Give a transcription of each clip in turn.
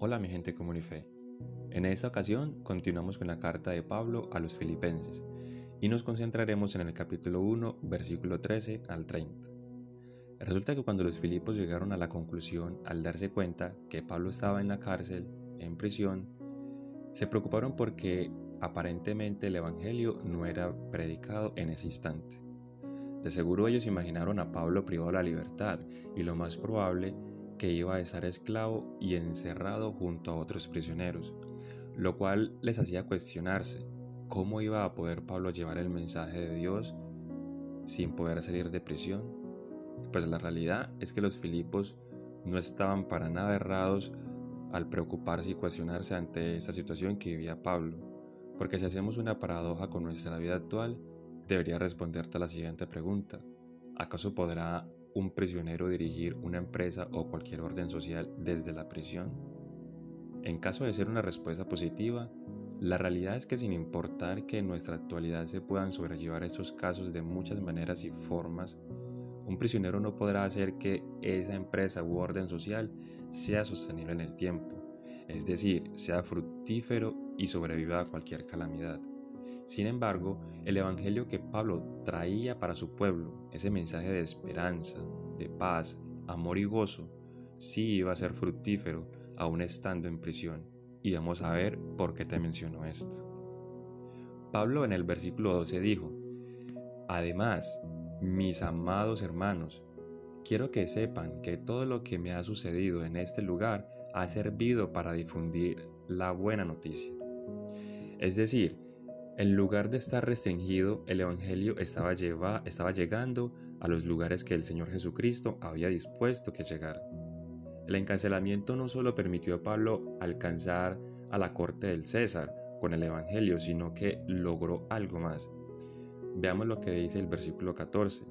Hola mi gente común. En esta ocasión continuamos con la carta de Pablo a los filipenses y nos concentraremos en el capítulo 1, versículo 13 al 30. Resulta que cuando los filipos llegaron a la conclusión al darse cuenta que Pablo estaba en la cárcel, en prisión, se preocuparon porque aparentemente el Evangelio no era predicado en ese instante. De seguro ellos imaginaron a Pablo privado de la libertad y lo más probable que iba a estar esclavo y encerrado junto a otros prisioneros, lo cual les hacía cuestionarse cómo iba a poder Pablo llevar el mensaje de Dios sin poder salir de prisión. Pues la realidad es que los Filipos no estaban para nada errados al preocuparse y cuestionarse ante esta situación que vivía Pablo, porque si hacemos una paradoja con nuestra vida actual, debería responderte a la siguiente pregunta. ¿Acaso podrá un prisionero dirigir una empresa o cualquier orden social desde la prisión? En caso de ser una respuesta positiva, la realidad es que sin importar que en nuestra actualidad se puedan sobrellevar estos casos de muchas maneras y formas, un prisionero no podrá hacer que esa empresa u orden social sea sostenible en el tiempo, es decir, sea fructífero y sobreviva a cualquier calamidad. Sin embargo, el Evangelio que Pablo traía para su pueblo, ese mensaje de esperanza, de paz, amor y gozo, sí iba a ser fructífero aún estando en prisión. Y vamos a ver por qué te menciono esto. Pablo en el versículo 12 dijo, Además, mis amados hermanos, quiero que sepan que todo lo que me ha sucedido en este lugar ha servido para difundir la buena noticia. Es decir, en lugar de estar restringido, el Evangelio estaba, llegando a los lugares que el Señor Jesucristo había dispuesto que llegara. El encarcelamiento no solo permitió a Pablo alcanzar a la corte del César con el Evangelio, sino que logró algo más. Veamos lo que dice el versículo 14.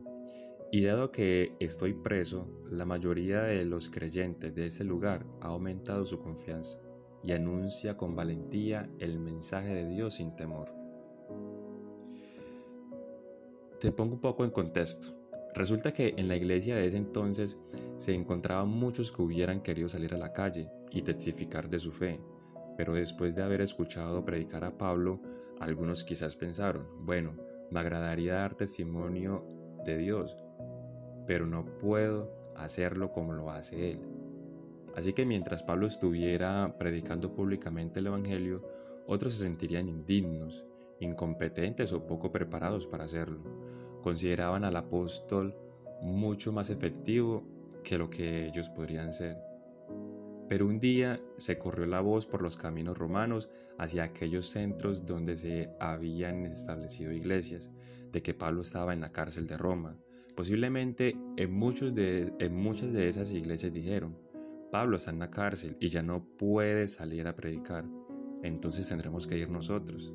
Y dado que estoy preso, la mayoría de los creyentes de ese lugar ha aumentado su confianza y anuncia con valentía el mensaje de Dios sin temor. Te pongo un poco en contexto. Resulta que en la iglesia de ese entonces se encontraban muchos que hubieran querido salir a la calle y testificar de su fe, pero después de haber escuchado predicar a Pablo, algunos quizás pensaron, bueno, me agradaría dar testimonio de Dios, pero no puedo hacerlo como lo hace Él. Así que mientras Pablo estuviera predicando públicamente el Evangelio, otros se sentirían indignos incompetentes o poco preparados para hacerlo. Consideraban al apóstol mucho más efectivo que lo que ellos podrían ser. Pero un día se corrió la voz por los caminos romanos hacia aquellos centros donde se habían establecido iglesias, de que Pablo estaba en la cárcel de Roma. Posiblemente en, muchos de, en muchas de esas iglesias dijeron, Pablo está en la cárcel y ya no puede salir a predicar, entonces tendremos que ir nosotros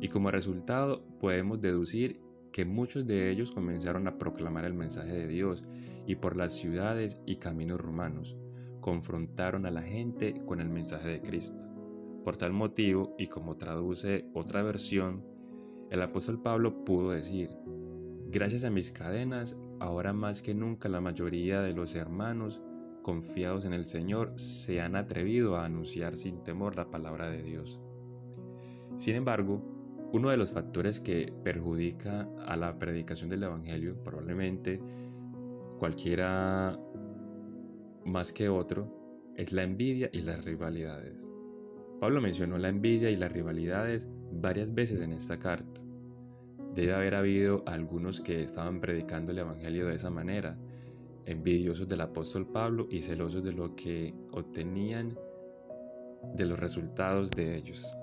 y como resultado podemos deducir que muchos de ellos comenzaron a proclamar el mensaje de Dios y por las ciudades y caminos romanos confrontaron a la gente con el mensaje de Cristo. Por tal motivo, y como traduce otra versión, el apóstol Pablo pudo decir, gracias a mis cadenas, ahora más que nunca la mayoría de los hermanos confiados en el Señor se han atrevido a anunciar sin temor la palabra de Dios. Sin embargo, uno de los factores que perjudica a la predicación del Evangelio, probablemente cualquiera más que otro, es la envidia y las rivalidades. Pablo mencionó la envidia y las rivalidades varias veces en esta carta. Debe haber habido algunos que estaban predicando el Evangelio de esa manera, envidiosos del apóstol Pablo y celosos de lo que obtenían de los resultados de ellos.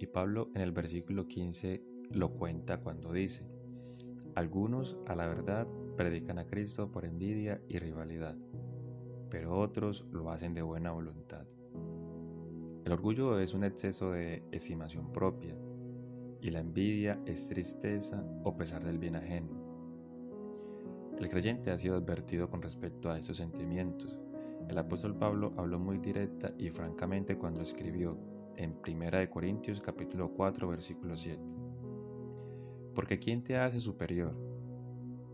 Y Pablo en el versículo 15 lo cuenta cuando dice, algunos a la verdad predican a Cristo por envidia y rivalidad, pero otros lo hacen de buena voluntad. El orgullo es un exceso de estimación propia y la envidia es tristeza o pesar del bien ajeno. El creyente ha sido advertido con respecto a estos sentimientos. El apóstol Pablo habló muy directa y francamente cuando escribió, en 1 Corintios capítulo 4 versículo 7. Porque ¿quién te hace superior?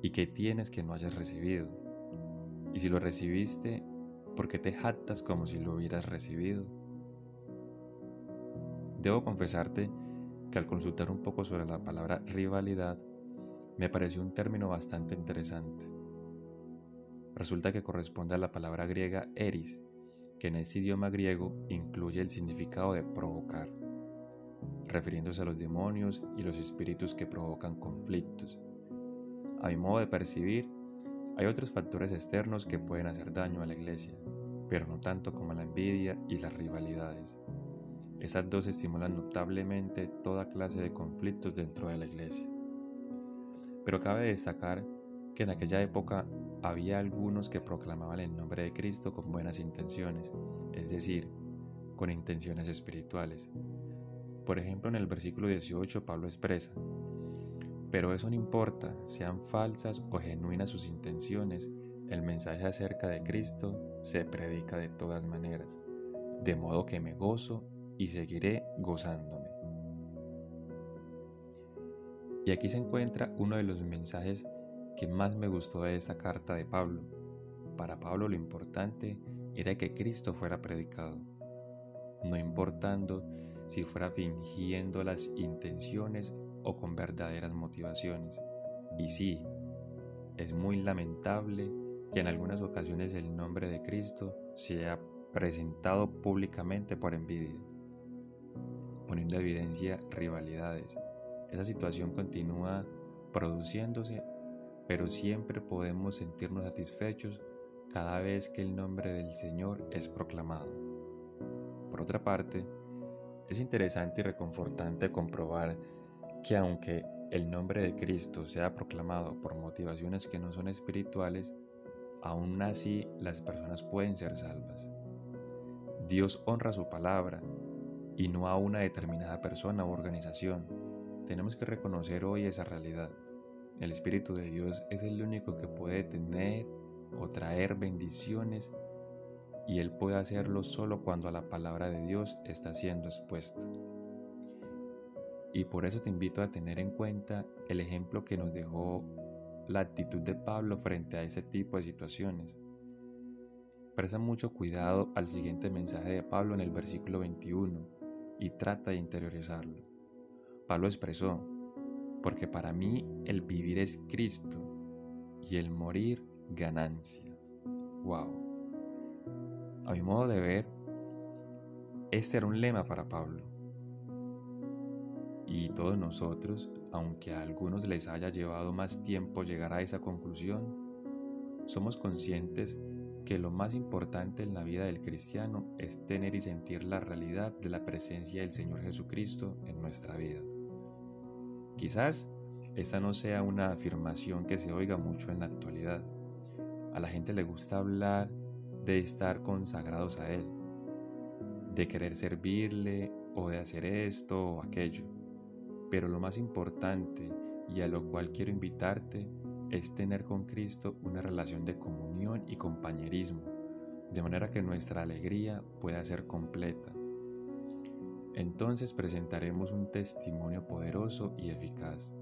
¿Y qué tienes que no hayas recibido? Y si lo recibiste, ¿por qué te jactas como si lo hubieras recibido? Debo confesarte que al consultar un poco sobre la palabra rivalidad, me pareció un término bastante interesante. Resulta que corresponde a la palabra griega eris, que en este idioma griego incluye el significado de provocar, refiriéndose a los demonios y los espíritus que provocan conflictos. A mi modo de percibir, hay otros factores externos que pueden hacer daño a la iglesia, pero no tanto como la envidia y las rivalidades. Estas dos estimulan notablemente toda clase de conflictos dentro de la iglesia. Pero cabe destacar que en aquella época había algunos que proclamaban el nombre de Cristo con buenas intenciones, es decir, con intenciones espirituales. Por ejemplo, en el versículo 18 Pablo expresa, pero eso no importa, sean falsas o genuinas sus intenciones, el mensaje acerca de Cristo se predica de todas maneras, de modo que me gozo y seguiré gozándome. Y aquí se encuentra uno de los mensajes que más me gustó de esta carta de Pablo. Para Pablo lo importante era que Cristo fuera predicado, no importando si fuera fingiendo las intenciones o con verdaderas motivaciones. Y sí, es muy lamentable que en algunas ocasiones el nombre de Cristo sea presentado públicamente por envidia, poniendo en evidencia rivalidades, esa situación continúa produciéndose, pero siempre podemos sentirnos satisfechos cada vez que el nombre del Señor es proclamado. Por otra parte, es interesante y reconfortante comprobar que aunque el nombre de Cristo sea proclamado por motivaciones que no son espirituales, aún así las personas pueden ser salvas. Dios honra su palabra y no a una determinada persona u organización, tenemos que reconocer hoy esa realidad. El Espíritu de Dios es el único que puede tener o traer bendiciones y Él puede hacerlo solo cuando la palabra de Dios está siendo expuesta. Y por eso te invito a tener en cuenta el ejemplo que nos dejó la actitud de Pablo frente a ese tipo de situaciones. Presta mucho cuidado al siguiente mensaje de Pablo en el versículo 21 y trata de interiorizarlo. Pablo expresó, porque para mí el vivir es Cristo y el morir ganancia. Wow. A mi modo de ver, este era un lema para Pablo. Y todos nosotros, aunque a algunos les haya llevado más tiempo llegar a esa conclusión, somos conscientes que lo más importante en la vida del cristiano es tener y sentir la realidad de la presencia del Señor Jesucristo en nuestra vida. Quizás esta no sea una afirmación que se oiga mucho en la actualidad. A la gente le gusta hablar de estar consagrados a Él, de querer servirle o de hacer esto o aquello. Pero lo más importante y a lo cual quiero invitarte es tener con Cristo una relación de comunión y compañerismo, de manera que nuestra alegría pueda ser completa entonces presentaremos un testimonio poderoso y eficaz.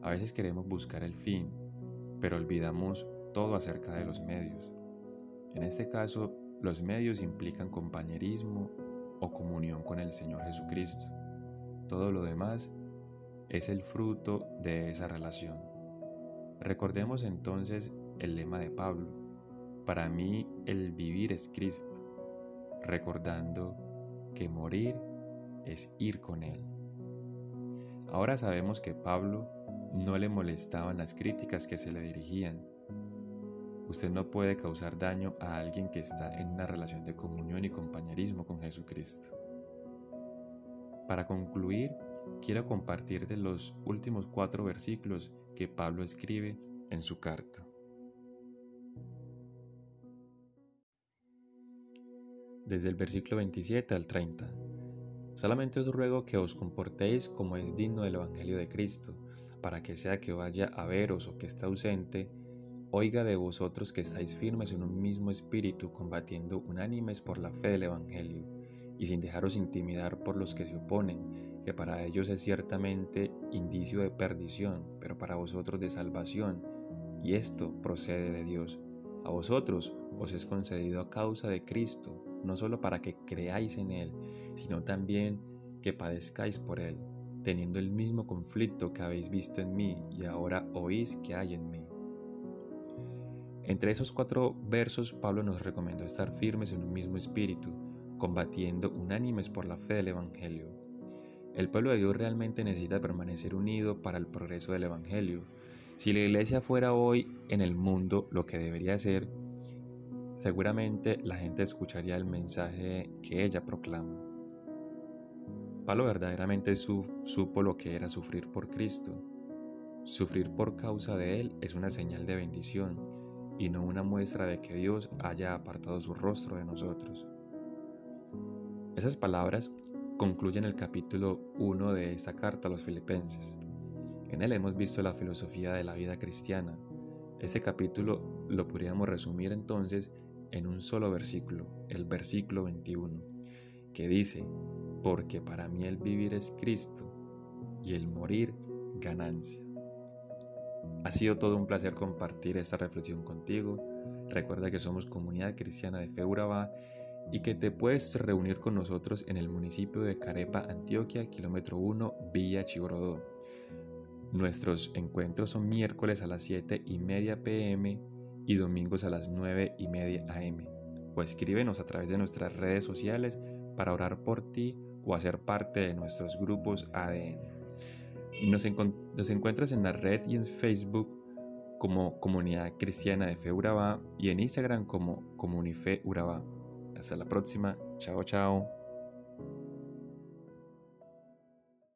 A veces queremos buscar el fin, pero olvidamos todo acerca de los medios. En este caso, los medios implican compañerismo o comunión con el Señor Jesucristo. Todo lo demás es el fruto de esa relación. Recordemos entonces el lema de Pablo. Para mí el vivir es Cristo, recordando que morir es ir con Él. Ahora sabemos que Pablo no le molestaban las críticas que se le dirigían. Usted no puede causar daño a alguien que está en una relación de comunión y compañerismo con Jesucristo. Para concluir, quiero compartirte los últimos cuatro versículos que Pablo escribe en su carta. Desde el versículo 27 al 30. Solamente os ruego que os comportéis como es digno del Evangelio de Cristo, para que sea que vaya a veros o que esté ausente, oiga de vosotros que estáis firmes en un mismo espíritu, combatiendo unánimes por la fe del Evangelio, y sin dejaros intimidar por los que se oponen, que para ellos es ciertamente indicio de perdición, pero para vosotros de salvación, y esto procede de Dios, A vosotros os es concedido a causa de Cristo, no solo para que creáis en Él, sino también que padezcáis por Él, teniendo el mismo conflicto que habéis visto en mí y ahora oís que hay en mí. Entre esos cuatro versos, Pablo nos recomendó estar firmes en un mismo espíritu, combatiendo unánimes por la fe del Evangelio. El pueblo de Dios realmente necesita permanecer unido para el progreso del Evangelio. Si la iglesia fuera hoy en el mundo lo que debería ser, seguramente la gente escucharía el mensaje que ella proclama. Pablo verdaderamente supo lo que era sufrir por Cristo. Sufrir por causa de Él es una señal de bendición y no una muestra de que Dios haya apartado su rostro de nosotros. Esas palabras concluyen el capítulo 1 de esta carta a los filipenses. En él hemos visto la filosofía de la vida cristiana. Este capítulo lo podríamos resumir entonces en un solo versículo, el versículo 21, que dice, porque para mí el vivir es Cristo y el morir ganancia. Ha sido todo un placer compartir esta reflexión contigo. Recuerda que somos comunidad cristiana de Feuraba y que te puedes reunir con nosotros en el municipio de Carepa, Antioquia, kilómetro 1, Villa Chibrodó. Nuestros encuentros son miércoles a las 7 y media pm y domingos a las 9 y media am. O escríbenos a través de nuestras redes sociales para orar por ti o hacer parte de nuestros grupos ADN. Nos, nos encuentras en la red y en Facebook como Comunidad Cristiana de Fe Urabá y en Instagram como Comunife Urabá. Hasta la próxima. Chao, chao.